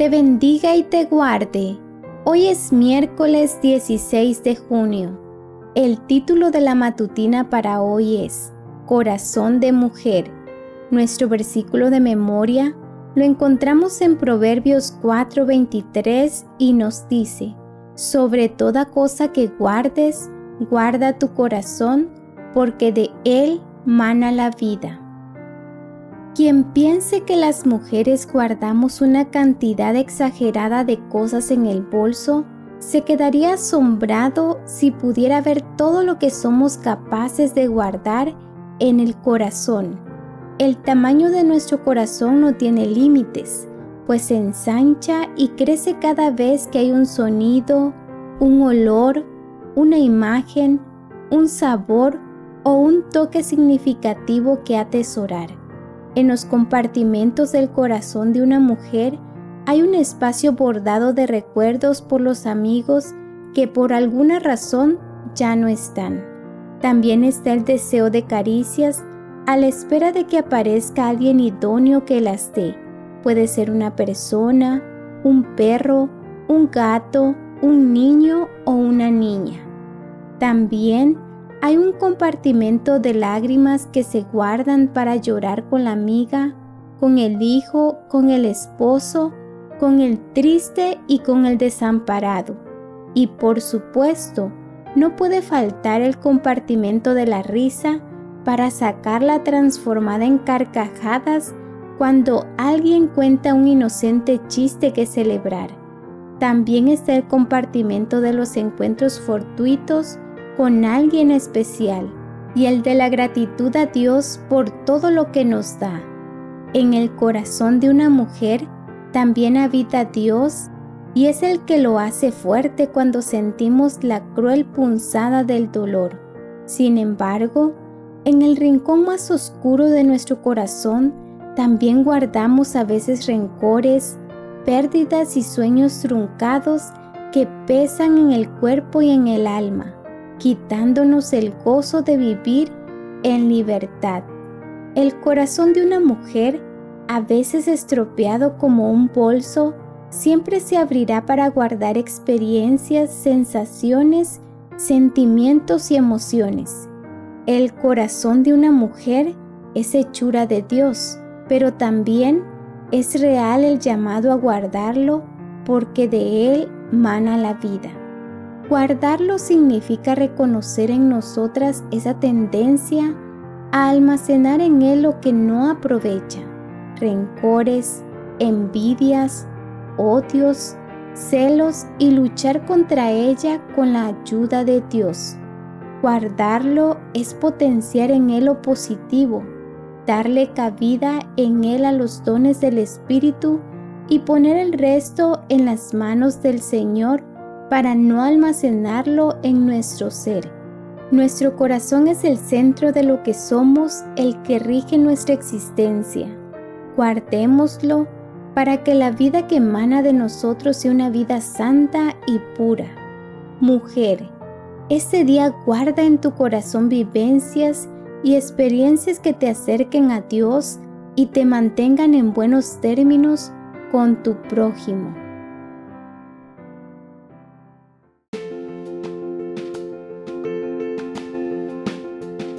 te bendiga y te guarde. Hoy es miércoles 16 de junio. El título de la matutina para hoy es Corazón de Mujer. Nuestro versículo de memoria lo encontramos en Proverbios 4:23 y nos dice, sobre toda cosa que guardes, guarda tu corazón, porque de él mana la vida. Quien piense que las mujeres guardamos una cantidad exagerada de cosas en el bolso, se quedaría asombrado si pudiera ver todo lo que somos capaces de guardar en el corazón el tamaño de nuestro corazón no tiene límites, pues se ensancha y crece cada vez que hay un sonido, un olor, una imagen, un sabor o un toque significativo que atesorar. En los compartimentos del corazón de una mujer hay un espacio bordado de recuerdos por los amigos que por alguna razón ya no están. También está el deseo de caricias a la espera de que aparezca alguien idóneo que las dé. Puede ser una persona, un perro, un gato, un niño o una niña. También hay un compartimento de lágrimas que se guardan para llorar con la amiga, con el hijo, con el esposo, con el triste y con el desamparado. Y por supuesto, no puede faltar el compartimento de la risa para sacarla transformada en carcajadas cuando alguien cuenta un inocente chiste que celebrar. También está el compartimento de los encuentros fortuitos con alguien especial y el de la gratitud a Dios por todo lo que nos da. En el corazón de una mujer también habita Dios y es el que lo hace fuerte cuando sentimos la cruel punzada del dolor. Sin embargo, en el rincón más oscuro de nuestro corazón también guardamos a veces rencores, pérdidas y sueños truncados que pesan en el cuerpo y en el alma, quitándonos el gozo de vivir en libertad. El corazón de una mujer, a veces estropeado como un bolso, siempre se abrirá para guardar experiencias, sensaciones, sentimientos y emociones el corazón de una mujer es hechura de Dios, pero también es real el llamado a guardarlo porque de él mana la vida. Guardarlo significa reconocer en nosotras esa tendencia a almacenar en él lo que no aprovecha, rencores, envidias, odios, celos y luchar contra ella con la ayuda de Dios. Guardarlo es potenciar en él lo positivo, darle cabida en él a los dones del Espíritu y poner el resto en las manos del Señor para no almacenarlo en nuestro ser. Nuestro corazón es el centro de lo que somos, el que rige nuestra existencia. Guardémoslo para que la vida que emana de nosotros sea una vida santa y pura. Mujer, este día guarda en tu corazón vivencias y experiencias que te acerquen a Dios y te mantengan en buenos términos con tu prójimo.